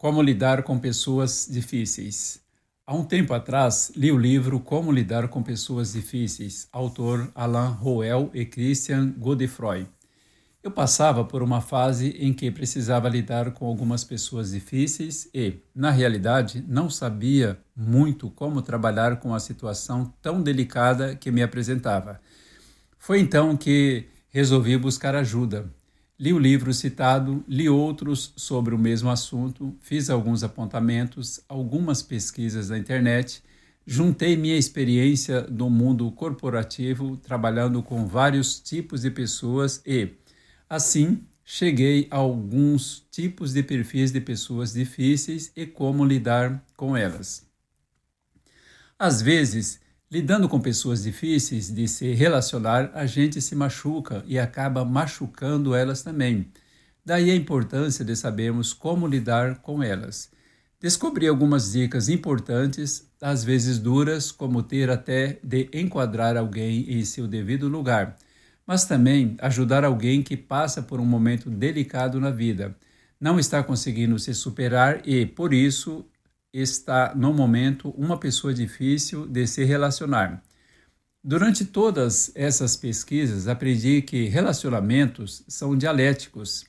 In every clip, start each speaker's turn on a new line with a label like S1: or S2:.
S1: Como lidar com pessoas difíceis. Há um tempo atrás, li o livro Como lidar com pessoas difíceis, autor Alain Roel e Christian Godefroy. Eu passava por uma fase em que precisava lidar com algumas pessoas difíceis e, na realidade, não sabia muito como trabalhar com a situação tão delicada que me apresentava. Foi então que resolvi buscar ajuda Li o livro citado, li outros sobre o mesmo assunto, fiz alguns apontamentos, algumas pesquisas na internet, juntei minha experiência do mundo corporativo, trabalhando com vários tipos de pessoas e, assim, cheguei a alguns tipos de perfis de pessoas difíceis e como lidar com elas. Às vezes, Lidando com pessoas difíceis de se relacionar, a gente se machuca e acaba machucando elas também. Daí a importância de sabermos como lidar com elas. Descobri algumas dicas importantes, às vezes duras, como ter até de enquadrar alguém em seu devido lugar, mas também ajudar alguém que passa por um momento delicado na vida, não está conseguindo se superar e, por isso, está no momento uma pessoa difícil de se relacionar. Durante todas essas pesquisas, aprendi que relacionamentos são dialéticos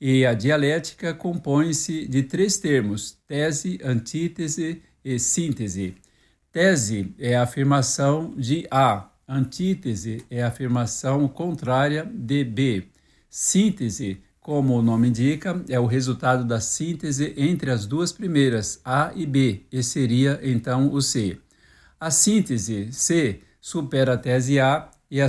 S1: e a dialética compõe-se de três termos: tese, antítese e síntese. Tese é a afirmação de A, antítese é a afirmação contrária de B. Síntese como o nome indica, é o resultado da síntese entre as duas primeiras, A e B, e seria então o C. A síntese C supera a tese A e a,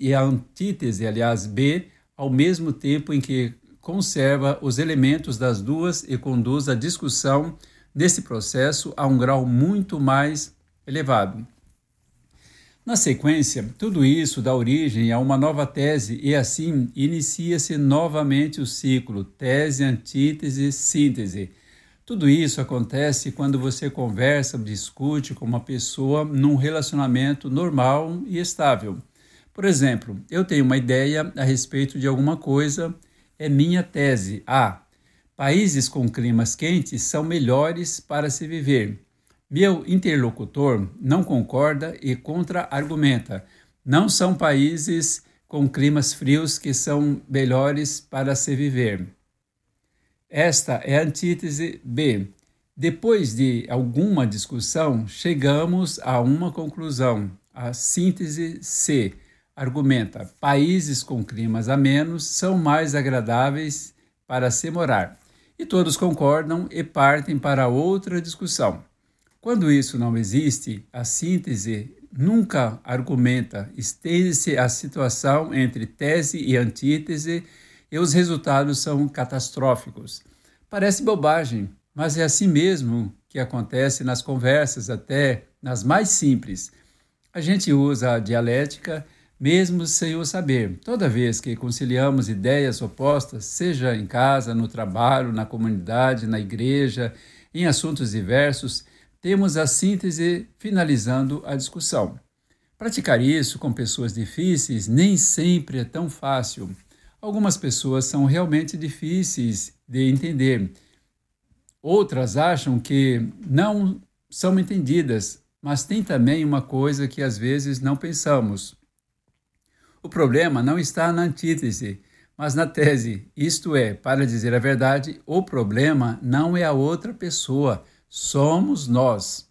S1: e a antítese, aliás, B, ao mesmo tempo em que conserva os elementos das duas e conduz a discussão desse processo a um grau muito mais elevado. Na sequência, tudo isso dá origem a uma nova tese e assim inicia-se novamente o ciclo tese, antítese, síntese. Tudo isso acontece quando você conversa, discute com uma pessoa num relacionamento normal e estável. Por exemplo, eu tenho uma ideia a respeito de alguma coisa, é minha tese. A. Países com climas quentes são melhores para se viver. Meu interlocutor não concorda e contra-argumenta. Não são países com climas frios que são melhores para se viver. Esta é a antítese B. Depois de alguma discussão, chegamos a uma conclusão. A síntese C argumenta: países com climas amenos são mais agradáveis para se morar. E todos concordam e partem para outra discussão. Quando isso não existe, a síntese nunca argumenta, estende-se a situação entre tese e antítese e os resultados são catastróficos. Parece bobagem, mas é assim mesmo que acontece nas conversas, até nas mais simples. A gente usa a dialética mesmo sem o saber. Toda vez que conciliamos ideias opostas, seja em casa, no trabalho, na comunidade, na igreja, em assuntos diversos, temos a síntese finalizando a discussão. Praticar isso com pessoas difíceis nem sempre é tão fácil. Algumas pessoas são realmente difíceis de entender. Outras acham que não são entendidas, mas tem também uma coisa que às vezes não pensamos. O problema não está na antítese, mas na tese. Isto é, para dizer a verdade, o problema não é a outra pessoa, somos nós.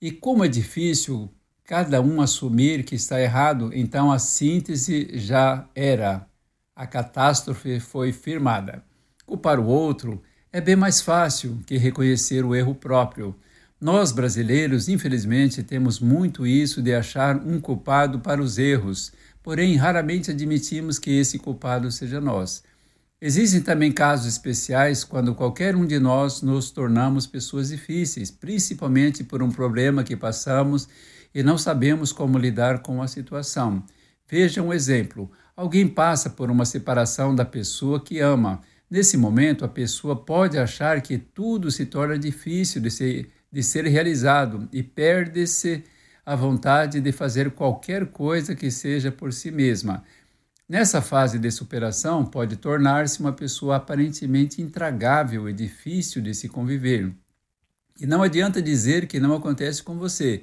S1: E como é difícil cada um assumir que está errado, então a síntese já era. A catástrofe foi firmada. Culpar o outro é bem mais fácil que reconhecer o erro próprio. Nós brasileiros, infelizmente, temos muito isso de achar um culpado para os erros, porém raramente admitimos que esse culpado seja nós. Existem também casos especiais quando qualquer um de nós nos tornamos pessoas difíceis, principalmente por um problema que passamos e não sabemos como lidar com a situação. Veja um exemplo: alguém passa por uma separação da pessoa que ama. Nesse momento, a pessoa pode achar que tudo se torna difícil de ser, de ser realizado e perde-se a vontade de fazer qualquer coisa que seja por si mesma. Nessa fase de superação, pode tornar-se uma pessoa aparentemente intragável e difícil de se conviver. E não adianta dizer que não acontece com você,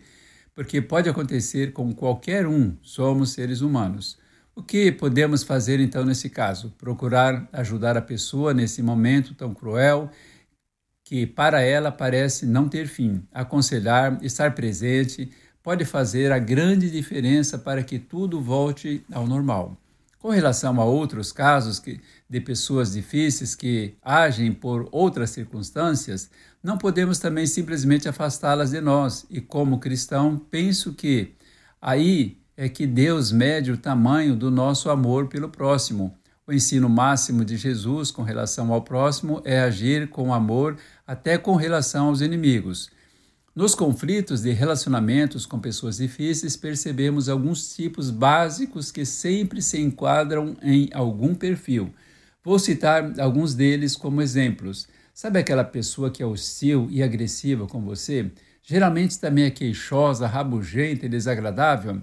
S1: porque pode acontecer com qualquer um, somos seres humanos. O que podemos fazer então nesse caso? Procurar ajudar a pessoa nesse momento tão cruel que para ela parece não ter fim. Aconselhar, estar presente, pode fazer a grande diferença para que tudo volte ao normal. Com relação a outros casos que, de pessoas difíceis que agem por outras circunstâncias, não podemos também simplesmente afastá-las de nós. E como cristão, penso que aí é que Deus mede o tamanho do nosso amor pelo próximo. O ensino máximo de Jesus com relação ao próximo é agir com amor até com relação aos inimigos. Nos conflitos de relacionamentos com pessoas difíceis, percebemos alguns tipos básicos que sempre se enquadram em algum perfil. Vou citar alguns deles como exemplos. Sabe aquela pessoa que é hostil e agressiva com você? Geralmente também é queixosa, rabugenta e desagradável?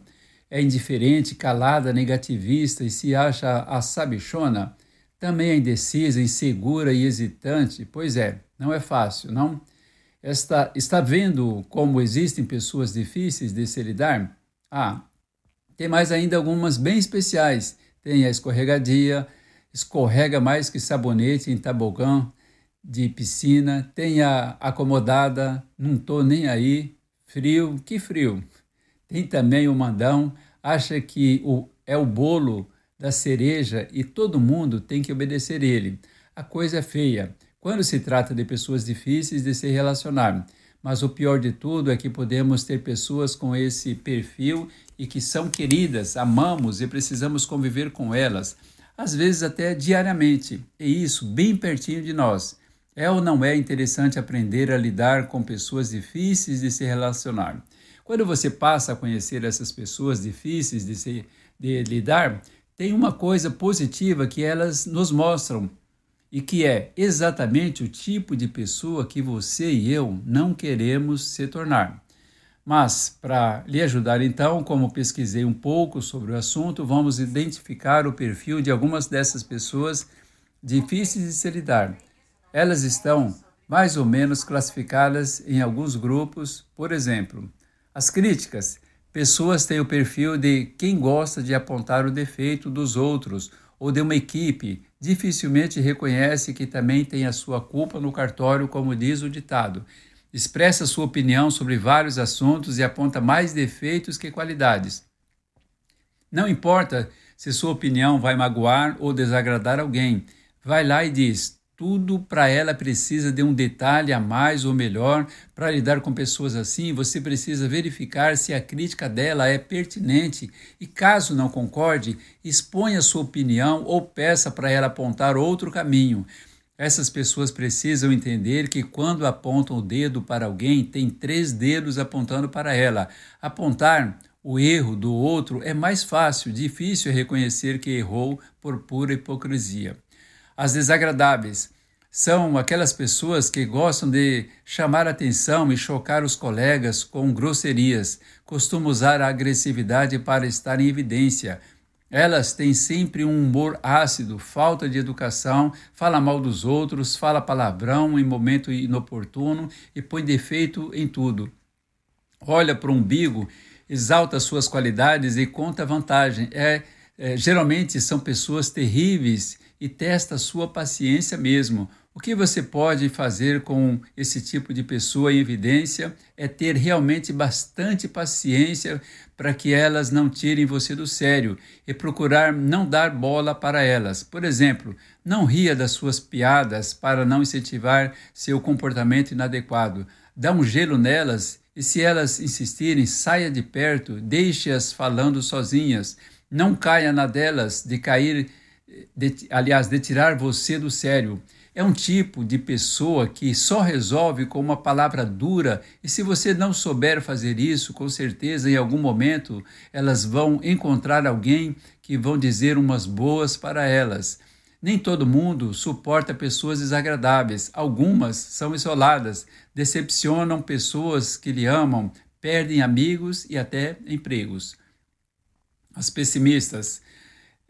S1: é indiferente, calada, negativista e se acha a sabichona, também é indecisa, insegura e hesitante. Pois é, não é fácil, não? Está, está vendo como existem pessoas difíceis de se lidar? Ah, tem mais ainda algumas bem especiais. Tem a escorregadia, escorrega mais que sabonete em tabogã de piscina. Tem a acomodada, não tô nem aí, frio, que frio. Tem também o mandão, acha que o, é o bolo da cereja e todo mundo tem que obedecer ele. A coisa é feia quando se trata de pessoas difíceis de se relacionar. Mas o pior de tudo é que podemos ter pessoas com esse perfil e que são queridas, amamos e precisamos conviver com elas, às vezes até diariamente, e isso bem pertinho de nós. É ou não é interessante aprender a lidar com pessoas difíceis de se relacionar? Quando você passa a conhecer essas pessoas difíceis de, se, de lidar, tem uma coisa positiva que elas nos mostram e que é exatamente o tipo de pessoa que você e eu não queremos se tornar. Mas, para lhe ajudar então, como pesquisei um pouco sobre o assunto, vamos identificar o perfil de algumas dessas pessoas difíceis de se lidar. Elas estão mais ou menos classificadas em alguns grupos, por exemplo, as críticas. Pessoas têm o perfil de quem gosta de apontar o defeito dos outros ou de uma equipe, dificilmente reconhece que também tem a sua culpa no cartório, como diz o ditado. Expressa sua opinião sobre vários assuntos e aponta mais defeitos que qualidades. Não importa se sua opinião vai magoar ou desagradar alguém, vai lá e diz: tudo para ela precisa de um detalhe a mais ou melhor. Para lidar com pessoas assim, você precisa verificar se a crítica dela é pertinente e, caso não concorde, exponha sua opinião ou peça para ela apontar outro caminho. Essas pessoas precisam entender que quando apontam o dedo para alguém, tem três dedos apontando para ela. Apontar o erro do outro é mais fácil, difícil é reconhecer que errou por pura hipocrisia. As desagradáveis são aquelas pessoas que gostam de chamar atenção e chocar os colegas com grosserias, costumam usar a agressividade para estar em evidência. Elas têm sempre um humor ácido, falta de educação, fala mal dos outros, fala palavrão em momento inoportuno e põe defeito em tudo. Olha para o umbigo, exalta suas qualidades e conta vantagem. É, é, geralmente são pessoas terríveis e testa sua paciência mesmo. O que você pode fazer com esse tipo de pessoa em evidência é ter realmente bastante paciência para que elas não tirem você do sério e procurar não dar bola para elas. Por exemplo, não ria das suas piadas para não incentivar seu comportamento inadequado. Dá um gelo nelas e, se elas insistirem, saia de perto, deixe-as falando sozinhas. Não caia na delas de cair de, aliás, de tirar você do sério. É um tipo de pessoa que só resolve com uma palavra dura, e se você não souber fazer isso, com certeza em algum momento elas vão encontrar alguém que vão dizer umas boas para elas. Nem todo mundo suporta pessoas desagradáveis. Algumas são isoladas, decepcionam pessoas que lhe amam, perdem amigos e até empregos. As pessimistas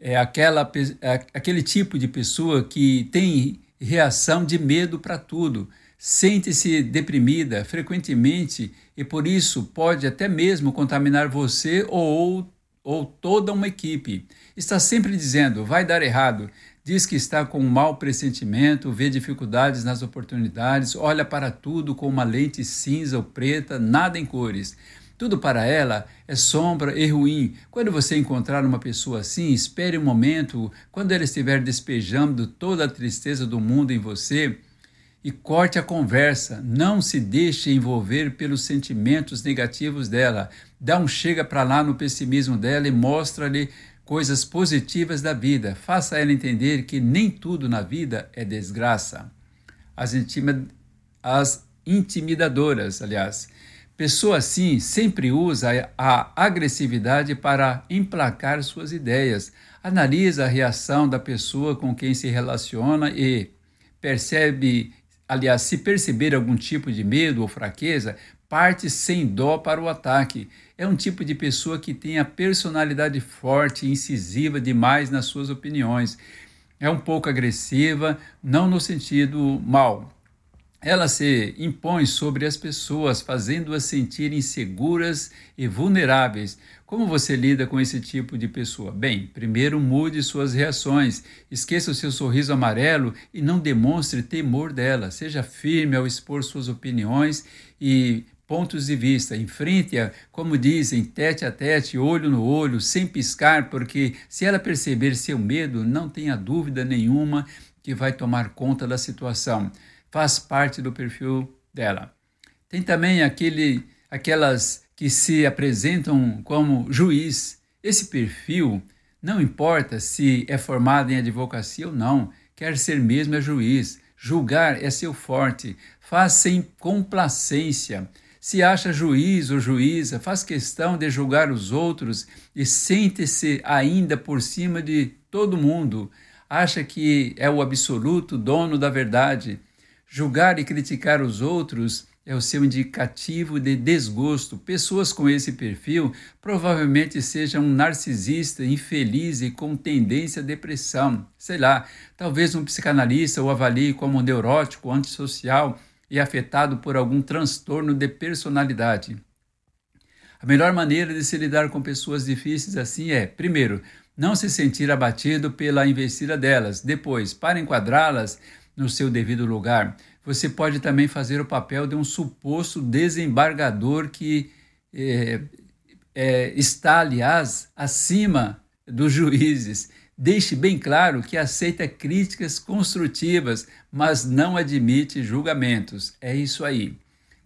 S1: é aquela, é aquele tipo de pessoa que tem reação de medo para tudo, sente-se deprimida frequentemente e por isso pode até mesmo contaminar você ou, ou toda uma equipe. Está sempre dizendo vai dar errado, diz que está com um mau pressentimento, vê dificuldades nas oportunidades, olha para tudo com uma lente cinza ou preta, nada em cores. Tudo para ela é sombra e ruim. Quando você encontrar uma pessoa assim, espere um momento, quando ela estiver despejando toda a tristeza do mundo em você, e corte a conversa. Não se deixe envolver pelos sentimentos negativos dela. Dá um chega para lá no pessimismo dela e mostra-lhe coisas positivas da vida. Faça ela entender que nem tudo na vida é desgraça. As, intima, as intimidadoras, aliás. Pessoa assim sempre usa a agressividade para emplacar suas ideias. Analisa a reação da pessoa com quem se relaciona e percebe, aliás, se perceber algum tipo de medo ou fraqueza, parte sem dó para o ataque. É um tipo de pessoa que tem a personalidade forte e incisiva demais nas suas opiniões. É um pouco agressiva, não no sentido mal, ela se impõe sobre as pessoas, fazendo-as sentir inseguras e vulneráveis. Como você lida com esse tipo de pessoa? Bem, primeiro mude suas reações, esqueça o seu sorriso amarelo e não demonstre temor dela. Seja firme ao expor suas opiniões e pontos de vista. Enfrente-a, como dizem, tete a tete, olho no olho, sem piscar, porque se ela perceber seu medo, não tenha dúvida nenhuma que vai tomar conta da situação faz parte do perfil dela. Tem também aquele, aquelas que se apresentam como juiz. Esse perfil, não importa se é formado em advocacia ou não, quer ser mesmo é juiz. Julgar é seu forte, faz sem complacência. Se acha juiz ou juíza, faz questão de julgar os outros e sente-se ainda por cima de todo mundo. Acha que é o absoluto dono da verdade Julgar e criticar os outros é o seu indicativo de desgosto. Pessoas com esse perfil provavelmente sejam um narcisista, infeliz e com tendência à depressão. Sei lá, talvez um psicanalista o avalie como neurótico, antissocial e afetado por algum transtorno de personalidade. A melhor maneira de se lidar com pessoas difíceis assim é, primeiro, não se sentir abatido pela investida delas. Depois, para enquadrá-las, no seu devido lugar. Você pode também fazer o papel de um suposto desembargador que é, é, está, aliás, acima dos juízes. Deixe bem claro que aceita críticas construtivas, mas não admite julgamentos. É isso aí.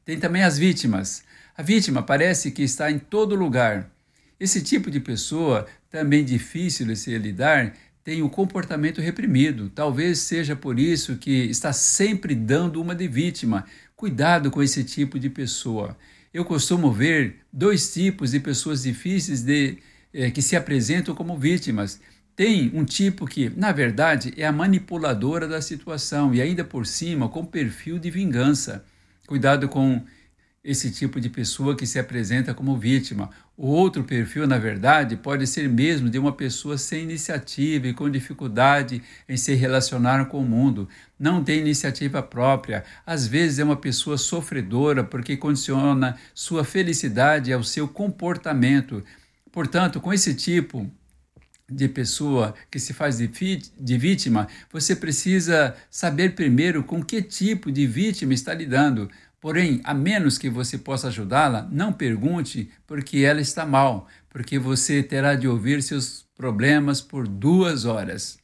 S1: Tem também as vítimas. A vítima parece que está em todo lugar. Esse tipo de pessoa, também difícil de se lidar, tem o comportamento reprimido. Talvez seja por isso que está sempre dando uma de vítima. Cuidado com esse tipo de pessoa. Eu costumo ver dois tipos de pessoas difíceis de, eh, que se apresentam como vítimas. Tem um tipo que, na verdade, é a manipuladora da situação e ainda por cima com perfil de vingança. Cuidado com esse tipo de pessoa que se apresenta como vítima. O outro perfil, na verdade, pode ser mesmo de uma pessoa sem iniciativa e com dificuldade em se relacionar com o mundo. Não tem iniciativa própria. Às vezes é uma pessoa sofredora porque condiciona sua felicidade ao seu comportamento. Portanto, com esse tipo de pessoa que se faz de, vítima, você precisa saber primeiro com que tipo de vítima está lidando. Porém, a menos que você possa ajudá-la, não pergunte porque ela está mal, porque você terá de ouvir seus problemas por duas horas.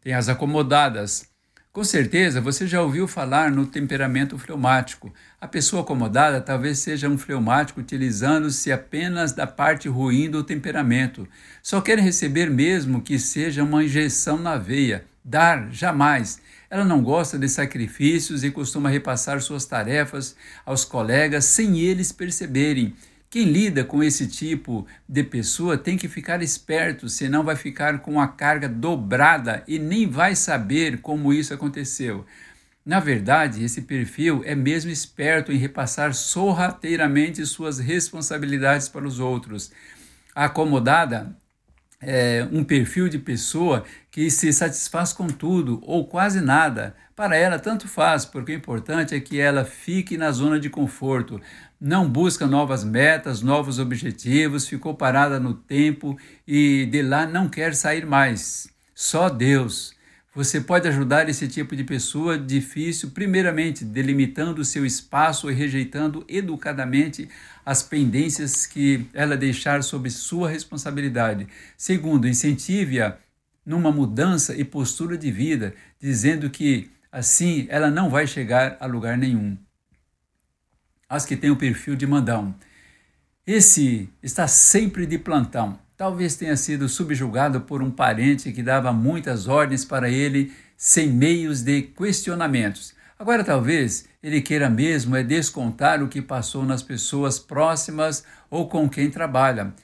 S1: Tem as acomodadas. Com certeza você já ouviu falar no temperamento fleumático. A pessoa acomodada talvez seja um fleumático utilizando-se apenas da parte ruim do temperamento. Só quer receber mesmo que seja uma injeção na veia. Dar, jamais. Ela não gosta de sacrifícios e costuma repassar suas tarefas aos colegas sem eles perceberem. Quem lida com esse tipo de pessoa tem que ficar esperto, senão vai ficar com a carga dobrada e nem vai saber como isso aconteceu. Na verdade, esse perfil é mesmo esperto em repassar sorrateiramente suas responsabilidades para os outros. A acomodada é, um perfil de pessoa que se satisfaz com tudo ou quase nada. Para ela, tanto faz, porque o importante é que ela fique na zona de conforto. Não busca novas metas, novos objetivos, ficou parada no tempo e de lá não quer sair mais. Só Deus. Você pode ajudar esse tipo de pessoa difícil, primeiramente, delimitando seu espaço e rejeitando educadamente as pendências que ela deixar sob sua responsabilidade. Segundo, incentive-a numa mudança e postura de vida, dizendo que assim ela não vai chegar a lugar nenhum. As que têm o perfil de mandão. Esse está sempre de plantão Talvez tenha sido subjugado por um parente que dava muitas ordens para ele sem meios de questionamentos. Agora, talvez ele queira mesmo é descontar o que passou nas pessoas próximas ou com quem trabalha.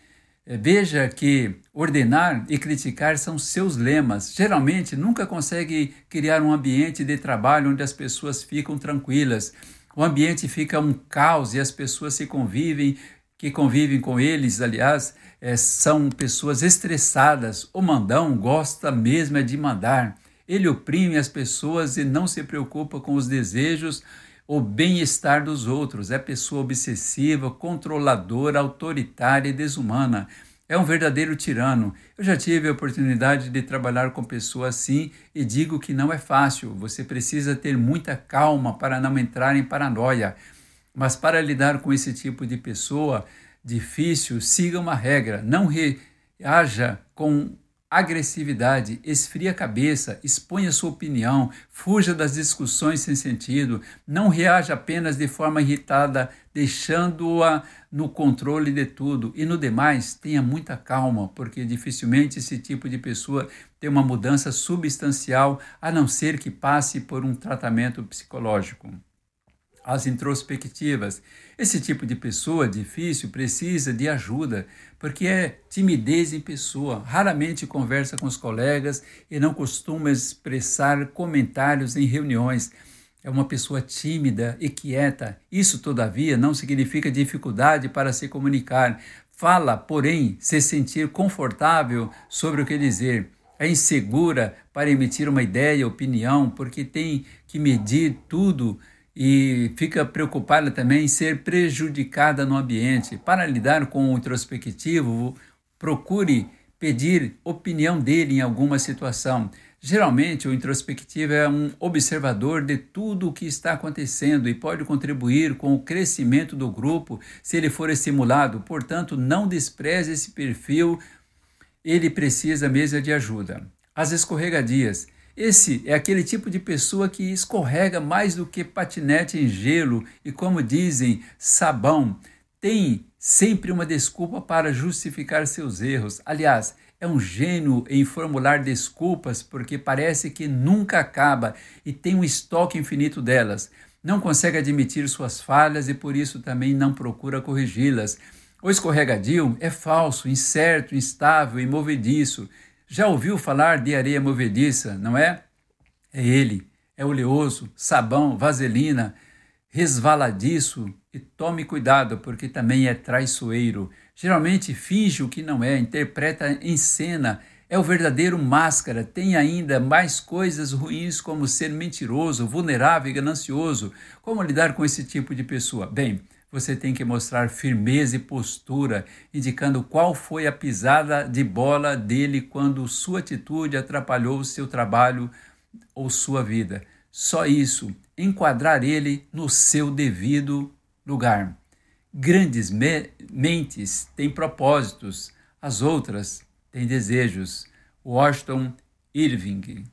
S1: É, veja que ordenar e criticar são seus lemas. Geralmente nunca consegue criar um ambiente de trabalho onde as pessoas ficam tranquilas. O ambiente fica um caos e as pessoas se convivem, que convivem com eles, aliás, é, são pessoas estressadas. O mandão gosta mesmo é de mandar. Ele oprime as pessoas e não se preocupa com os desejos ou bem-estar dos outros. É pessoa obsessiva, controladora, autoritária e desumana. É um verdadeiro tirano. Eu já tive a oportunidade de trabalhar com pessoas assim e digo que não é fácil. Você precisa ter muita calma para não entrar em paranoia. Mas para lidar com esse tipo de pessoa, difícil, siga uma regra, não reaja com agressividade, esfria a cabeça, exponha sua opinião, fuja das discussões sem sentido, não reaja apenas de forma irritada, deixando-a no controle de tudo. E no demais, tenha muita calma, porque dificilmente esse tipo de pessoa tem uma mudança substancial, a não ser que passe por um tratamento psicológico as introspectivas. Esse tipo de pessoa difícil precisa de ajuda, porque é timidez em pessoa, raramente conversa com os colegas e não costuma expressar comentários em reuniões. É uma pessoa tímida e quieta. Isso, todavia, não significa dificuldade para se comunicar. Fala, porém, se sentir confortável sobre o que dizer. É insegura para emitir uma ideia, opinião, porque tem que medir tudo e fica preocupada também em ser prejudicada no ambiente. Para lidar com o introspectivo, procure pedir opinião dele em alguma situação. Geralmente, o introspectivo é um observador de tudo o que está acontecendo e pode contribuir com o crescimento do grupo se ele for estimulado. Portanto, não despreze esse perfil, ele precisa mesmo de ajuda. As escorregadias. Esse é aquele tipo de pessoa que escorrega mais do que patinete em gelo e, como dizem, sabão. Tem sempre uma desculpa para justificar seus erros. Aliás, é um gênio em formular desculpas porque parece que nunca acaba e tem um estoque infinito delas. Não consegue admitir suas falhas e por isso também não procura corrigi-las. O escorregadio é falso, incerto, instável e movediço. Já ouviu falar de areia movediça, não é? É ele, é oleoso, sabão, vaselina, resvaladiço e tome cuidado, porque também é traiçoeiro. Geralmente finge o que não é, interpreta em cena, é o verdadeiro máscara, tem ainda mais coisas ruins como ser mentiroso, vulnerável e ganancioso. Como lidar com esse tipo de pessoa? Bem, você tem que mostrar firmeza e postura, indicando qual foi a pisada de bola dele quando sua atitude atrapalhou seu trabalho ou sua vida. Só isso, enquadrar ele no seu devido lugar. Grandes me mentes têm propósitos, as outras têm desejos. Washington Irving